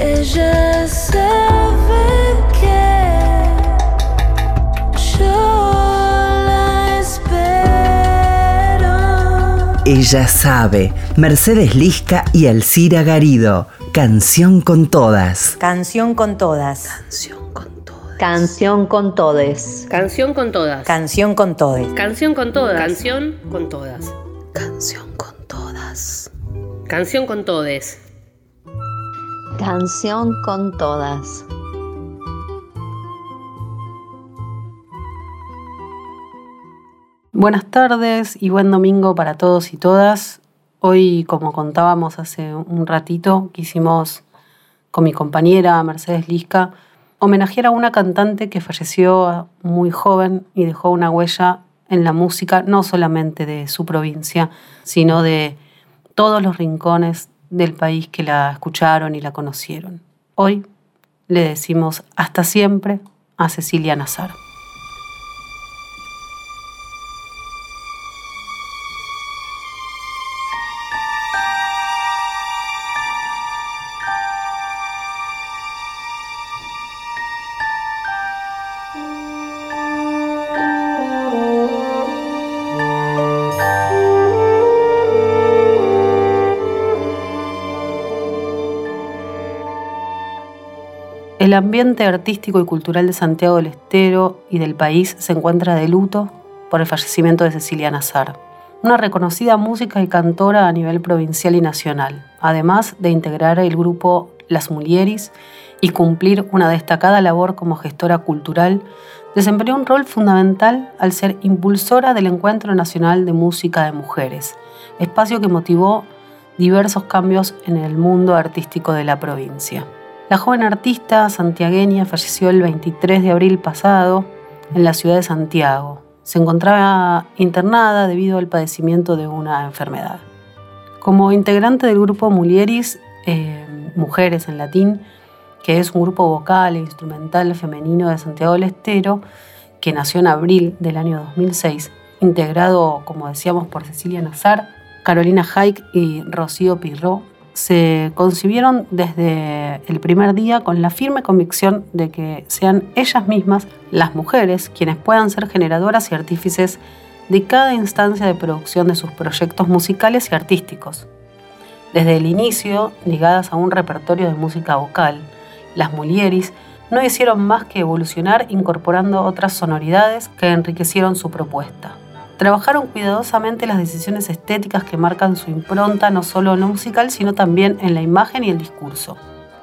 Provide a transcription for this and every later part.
Ella sabe que yo la espero. Ella sabe, Mercedes Lisca y Alcira Garido. Canción con todas. Canción con todas. Canción con todas. Canción con todes. Canción con todas. Canción con todes. Canción con todas. Canción con todas. Canción con todas. Canción con todes. Canción con todas. Buenas tardes y buen domingo para todos y todas. Hoy, como contábamos hace un ratito, quisimos con mi compañera Mercedes Lisca homenajear a una cantante que falleció muy joven y dejó una huella en la música, no solamente de su provincia, sino de todos los rincones del país que la escucharon y la conocieron. Hoy le decimos hasta siempre a Cecilia Nazar. El ambiente artístico y cultural de Santiago del Estero y del país se encuentra de luto por el fallecimiento de Cecilia Nazar, una reconocida música y cantora a nivel provincial y nacional, además de integrar el grupo Las Mulieris y cumplir una destacada labor como gestora cultural, desempeñó un rol fundamental al ser impulsora del Encuentro Nacional de Música de Mujeres, espacio que motivó diversos cambios en el mundo artístico de la provincia. La joven artista santiagueña falleció el 23 de abril pasado en la ciudad de Santiago. Se encontraba internada debido al padecimiento de una enfermedad. Como integrante del grupo Mulieris, eh, Mujeres en latín, que es un grupo vocal e instrumental femenino de Santiago del Estero, que nació en abril del año 2006, integrado, como decíamos, por Cecilia Nazar, Carolina Haik y Rocío Pirro, se concibieron desde el primer día con la firme convicción de que sean ellas mismas, las mujeres, quienes puedan ser generadoras y artífices de cada instancia de producción de sus proyectos musicales y artísticos. Desde el inicio, ligadas a un repertorio de música vocal, las Mulieris no hicieron más que evolucionar incorporando otras sonoridades que enriquecieron su propuesta. Trabajaron cuidadosamente las decisiones estéticas que marcan su impronta no solo en lo musical, sino también en la imagen y el discurso.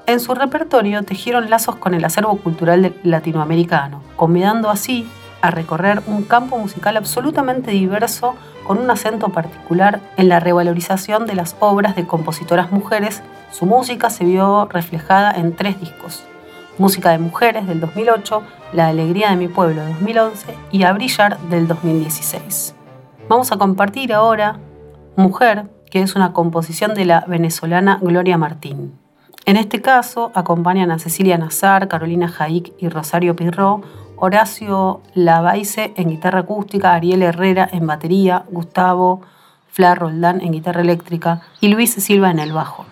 En su repertorio tejieron lazos con el acervo cultural latinoamericano, convidando así a recorrer un campo musical absolutamente diverso con un acento particular en la revalorización de las obras de compositoras mujeres. Su música se vio reflejada en tres discos, Música de Mujeres del 2008, La Alegría de mi Pueblo del 2011 y A Brillar del 2016. Vamos a compartir ahora Mujer, que es una composición de la venezolana Gloria Martín. En este caso acompañan a Cecilia Nazar, Carolina Jaik y Rosario Pirró, Horacio Lavaise en guitarra acústica, Ariel Herrera en batería, Gustavo Fla Roldán en guitarra eléctrica y Luis Silva en el bajo.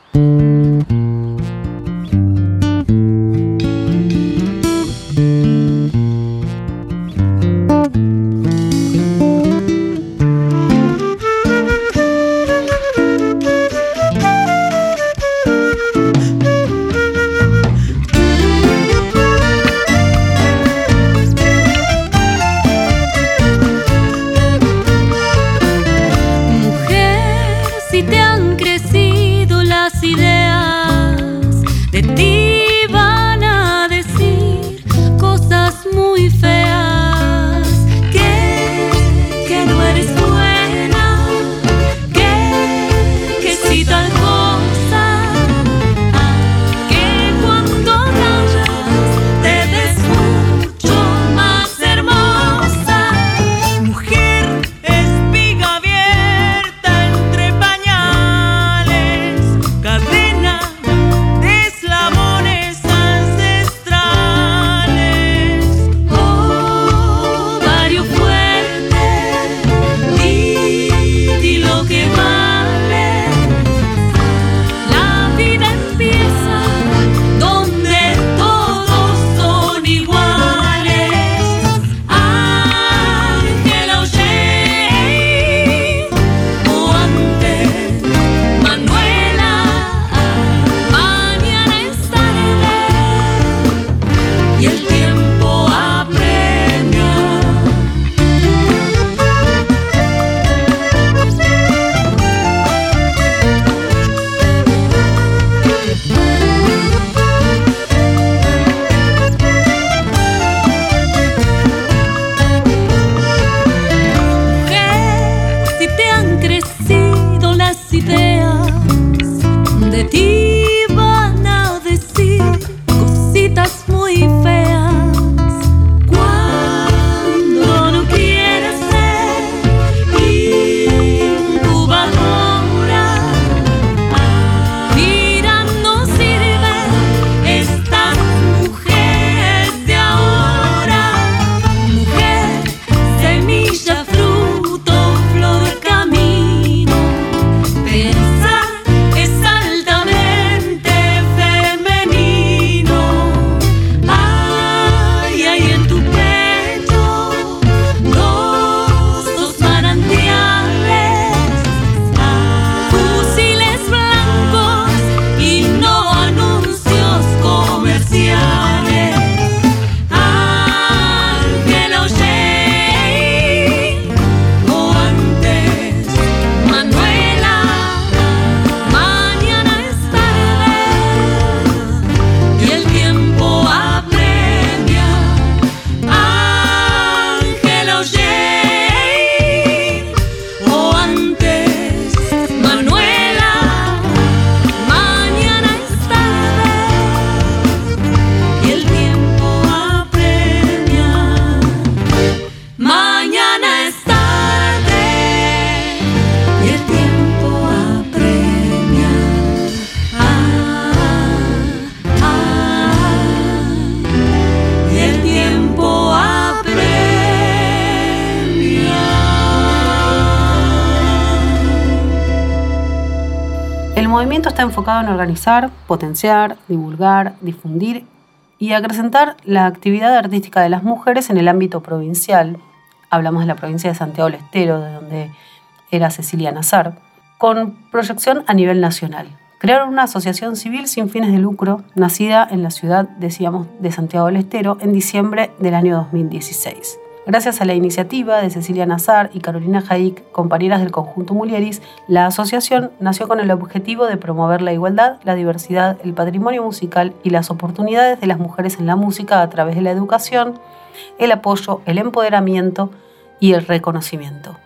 Enfocado en organizar, potenciar, divulgar, difundir y acrecentar la actividad artística de las mujeres en el ámbito provincial. Hablamos de la provincia de Santiago del Estero, de donde era Cecilia Nazar, con proyección a nivel nacional. Crearon una asociación civil sin fines de lucro, nacida en la ciudad, decíamos, de Santiago del Estero en diciembre del año 2016. Gracias a la iniciativa de Cecilia Nazar y Carolina Jaik, compañeras del conjunto Mulieris, la asociación nació con el objetivo de promover la igualdad, la diversidad, el patrimonio musical y las oportunidades de las mujeres en la música a través de la educación, el apoyo, el empoderamiento y el reconocimiento.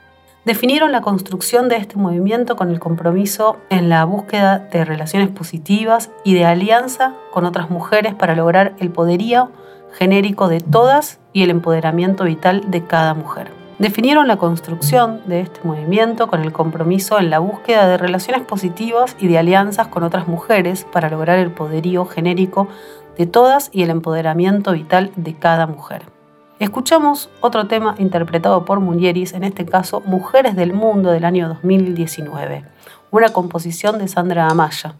Definieron la construcción de este movimiento con el compromiso en la búsqueda de relaciones positivas y de alianza con otras mujeres para lograr el poderío genérico de todas y el empoderamiento vital de cada mujer. Definieron la construcción de este movimiento con el compromiso en la búsqueda de relaciones positivas y de alianzas con otras mujeres para lograr el poderío genérico de todas y el empoderamiento vital de cada mujer. Escuchamos otro tema interpretado por Mulieris, en este caso Mujeres del Mundo del año 2019, una composición de Sandra Amaya.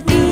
Mujeres nativas,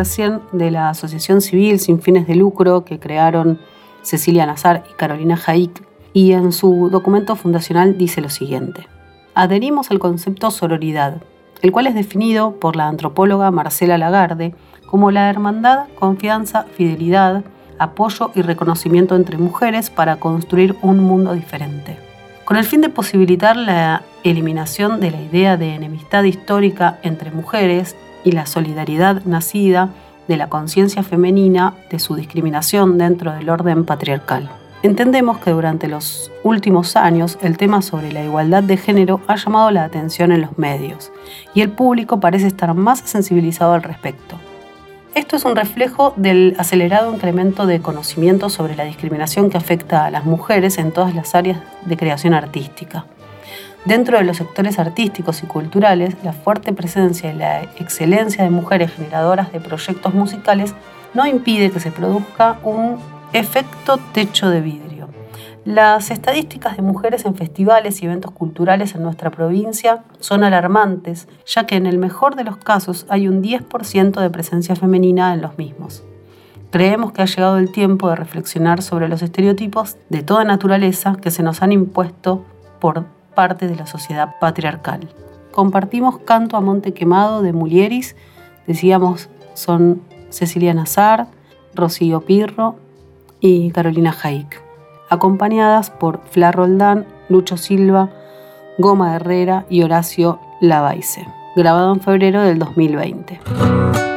recién de la asociación civil sin fines de lucro que crearon Cecilia Nazar y Carolina Jaik y en su documento fundacional dice lo siguiente. Adherimos al concepto sororidad, el cual es definido por la antropóloga Marcela Lagarde como la hermandad, confianza, fidelidad, apoyo y reconocimiento entre mujeres para construir un mundo diferente. Con el fin de posibilitar la eliminación de la idea de enemistad histórica entre mujeres y la solidaridad nacida de la conciencia femenina de su discriminación dentro del orden patriarcal. Entendemos que durante los últimos años el tema sobre la igualdad de género ha llamado la atención en los medios y el público parece estar más sensibilizado al respecto. Esto es un reflejo del acelerado incremento de conocimiento sobre la discriminación que afecta a las mujeres en todas las áreas de creación artística. Dentro de los sectores artísticos y culturales, la fuerte presencia y la excelencia de mujeres generadoras de proyectos musicales no impide que se produzca un efecto techo de vidrio. Las estadísticas de mujeres en festivales y eventos culturales en nuestra provincia son alarmantes, ya que en el mejor de los casos hay un 10% de presencia femenina en los mismos. Creemos que ha llegado el tiempo de reflexionar sobre los estereotipos de toda naturaleza que se nos han impuesto por parte de la sociedad patriarcal. Compartimos Canto a Monte Quemado de Mulieris, decíamos son Cecilia Nazar, Rocío Pirro y Carolina Jaik, acompañadas por Fla Roldán, Lucho Silva, Goma Herrera y Horacio Lavaise, grabado en febrero del 2020.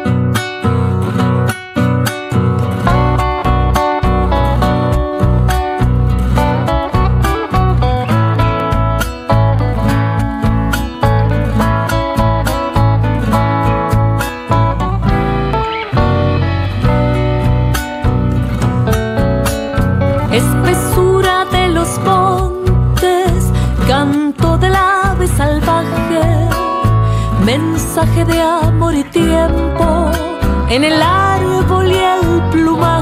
Mensaje de amor y tiempo en el árbol y el plumaje.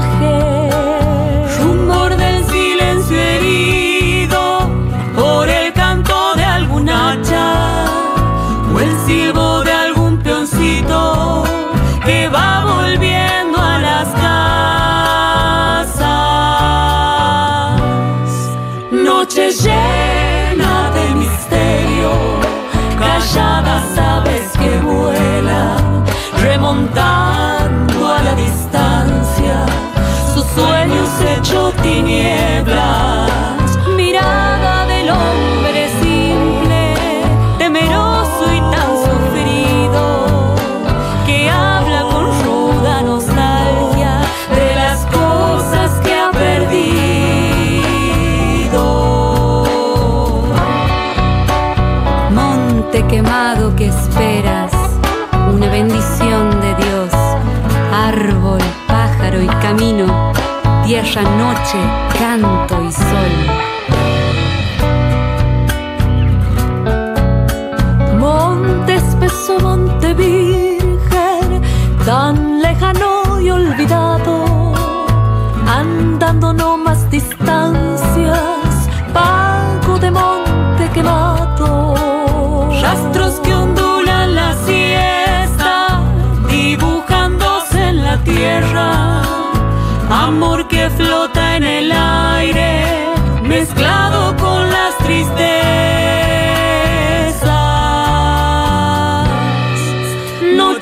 一年 noche, canto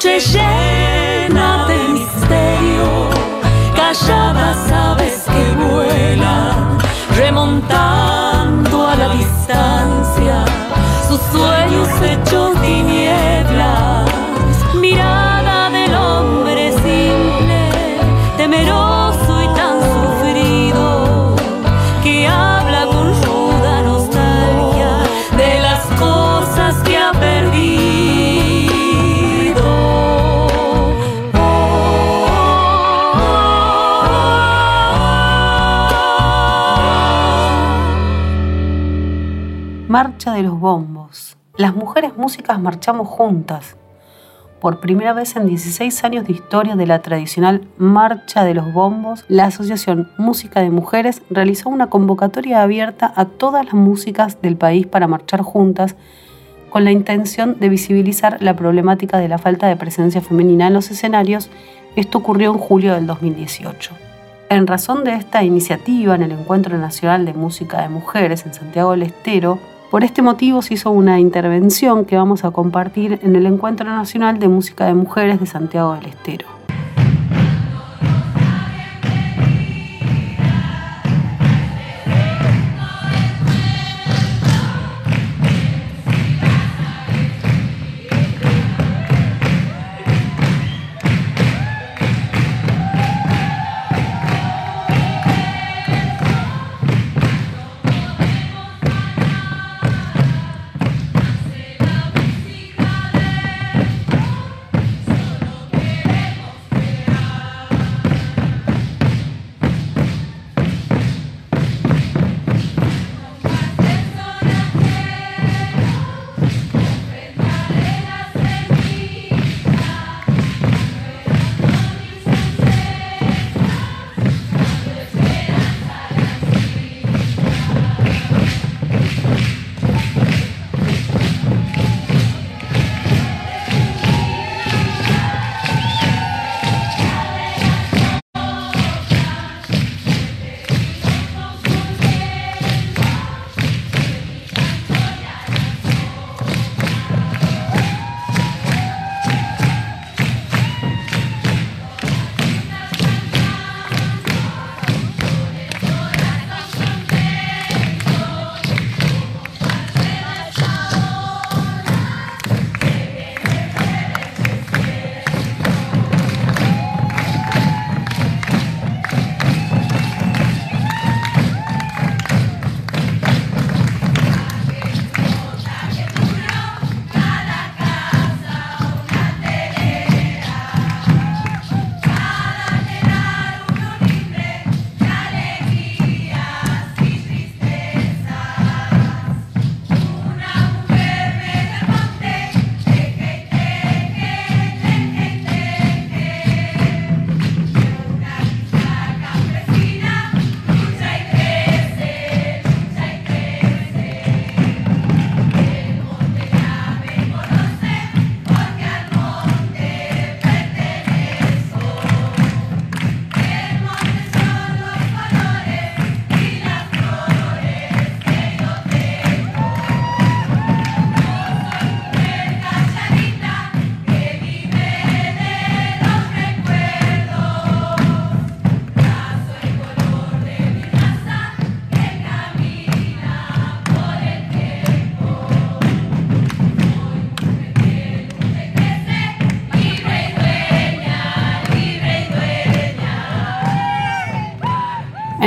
Noche llena de misterio, calladas aves que vuelan, remontando a la distancia, Marcha de los Bombos. Las mujeres músicas marchamos juntas. Por primera vez en 16 años de historia de la tradicional Marcha de los Bombos, la Asociación Música de Mujeres realizó una convocatoria abierta a todas las músicas del país para marchar juntas con la intención de visibilizar la problemática de la falta de presencia femenina en los escenarios. Esto ocurrió en julio del 2018. En razón de esta iniciativa en el Encuentro Nacional de Música de Mujeres en Santiago del Estero, por este motivo se hizo una intervención que vamos a compartir en el Encuentro Nacional de Música de Mujeres de Santiago del Estero.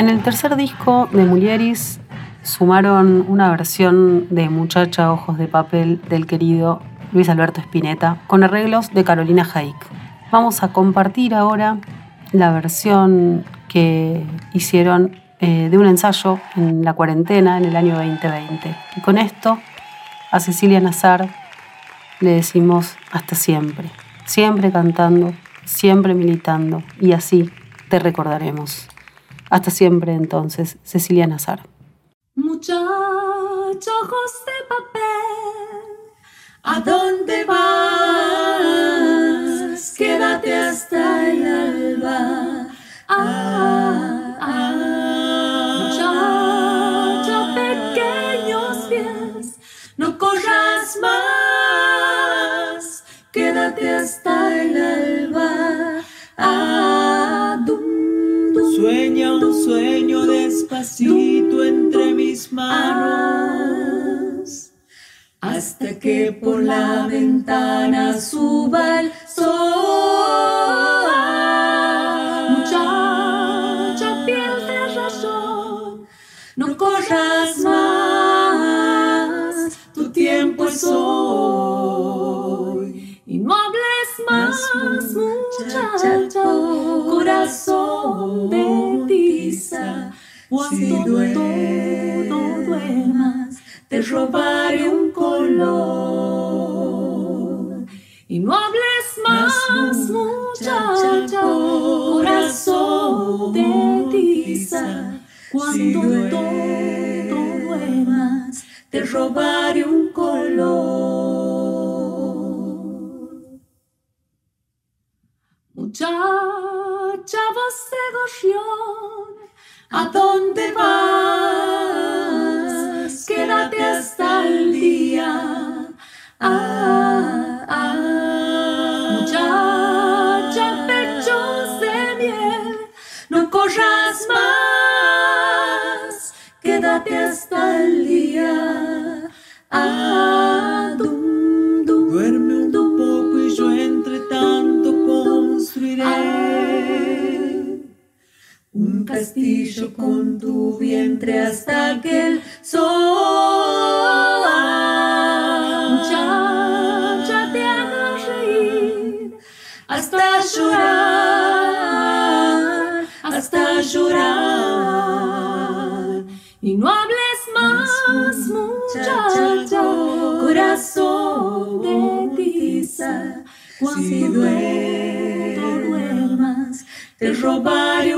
En el tercer disco de Mulieris sumaron una versión de Muchacha Ojos de Papel del querido Luis Alberto Spinetta con arreglos de Carolina Haik. Vamos a compartir ahora la versión que hicieron eh, de un ensayo en la cuarentena en el año 2020. Y con esto a Cecilia Nazar le decimos hasta siempre, siempre cantando, siempre militando y así te recordaremos. Hasta siempre entonces, Cecilia Nazar. Muchachos de papel, ¿a dónde vas? Quédate hasta el alba. Por la ventana suba el Y no hables más, muchacha, corazón de tiza. Cuando todo duermas, te robaré un color. Muchacha, voz de gorrión, ¿a dónde vas? Quédate hasta el día. Ah, hasta el día. Ah, dum, dum, Duerme un dum, poco y yo entre tanto construiré un castillo con tu vientre hasta que el sol nobody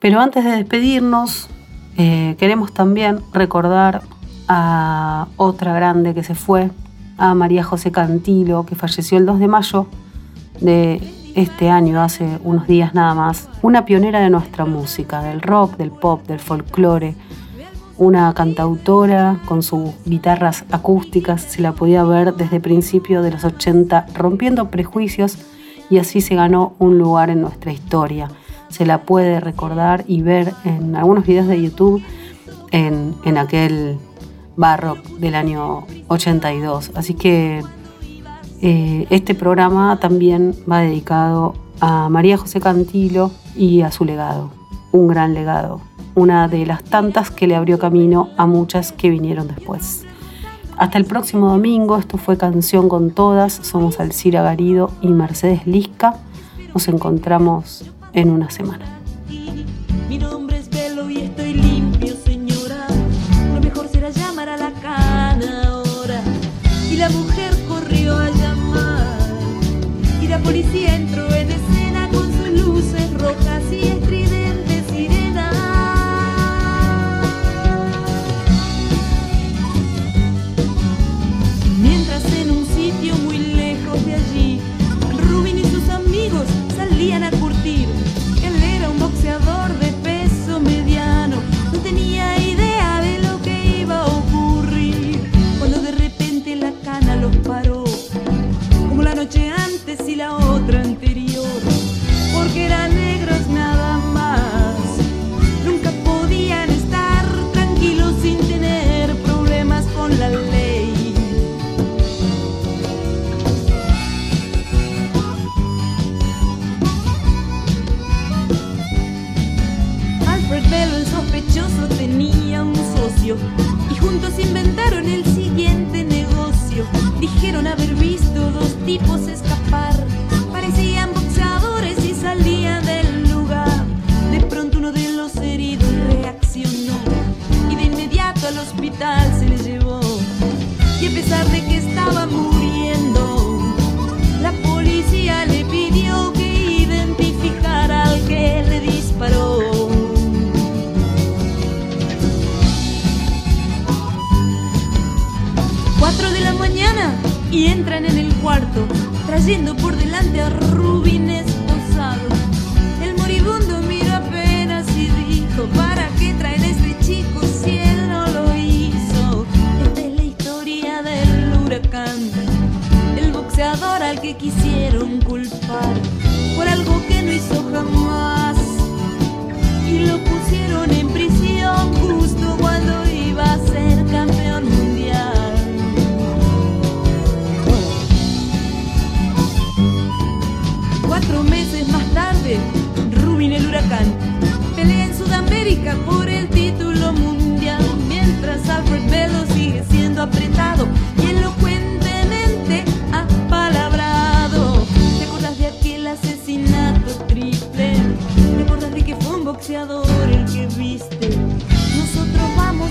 Pero antes de despedirnos, eh, queremos también recordar a otra grande que se fue, a María José Cantilo, que falleció el 2 de mayo de este año, hace unos días nada más. Una pionera de nuestra música, del rock, del pop, del folclore. Una cantautora con sus guitarras acústicas, se la podía ver desde principios de los 80 rompiendo prejuicios y así se ganó un lugar en nuestra historia. Se la puede recordar y ver en algunos videos de YouTube en, en aquel barro del año 82. Así que eh, este programa también va dedicado a María José Cantilo y a su legado, un gran legado, una de las tantas que le abrió camino a muchas que vinieron después. Hasta el próximo domingo, esto fue Canción con Todas, somos Alcira Garido y Mercedes Lisca, nos encontramos en una semana. quisieron culpar por algo que no hizo jamás y lo pusieron en prisión justo cuando iba a ser campeón mundial. Cuatro meses más tarde, Rubin el huracán pelea en Sudamérica por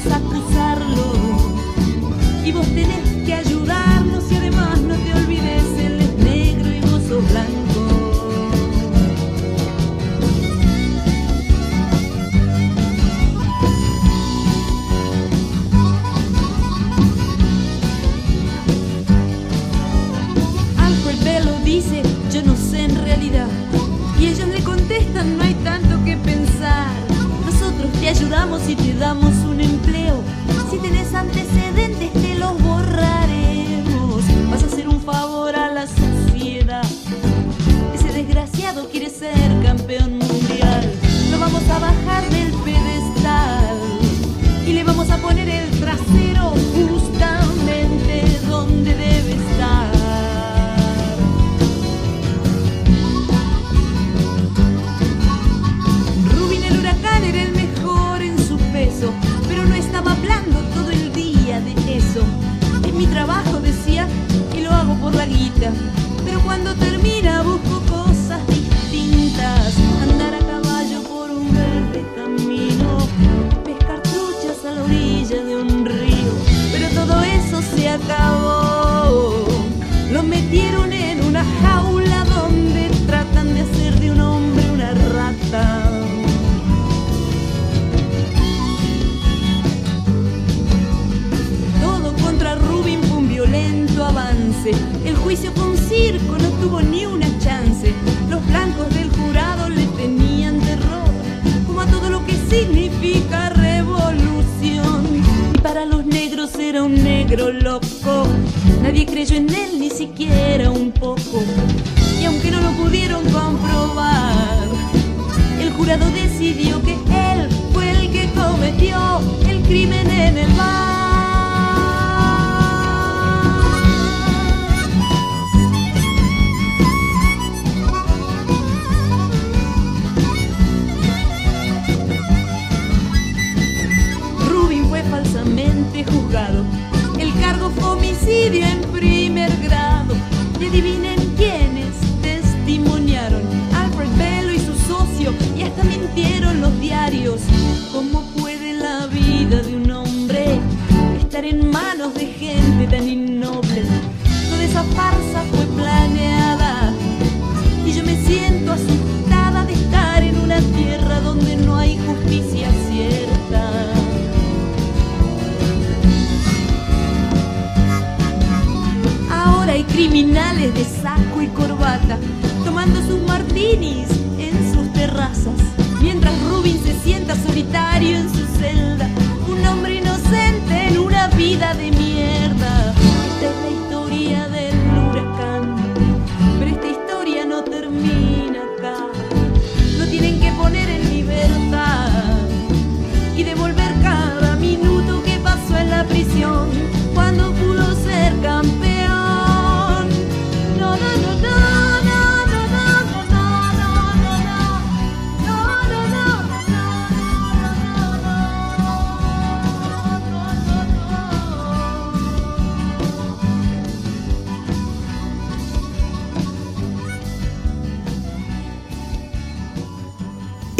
casa.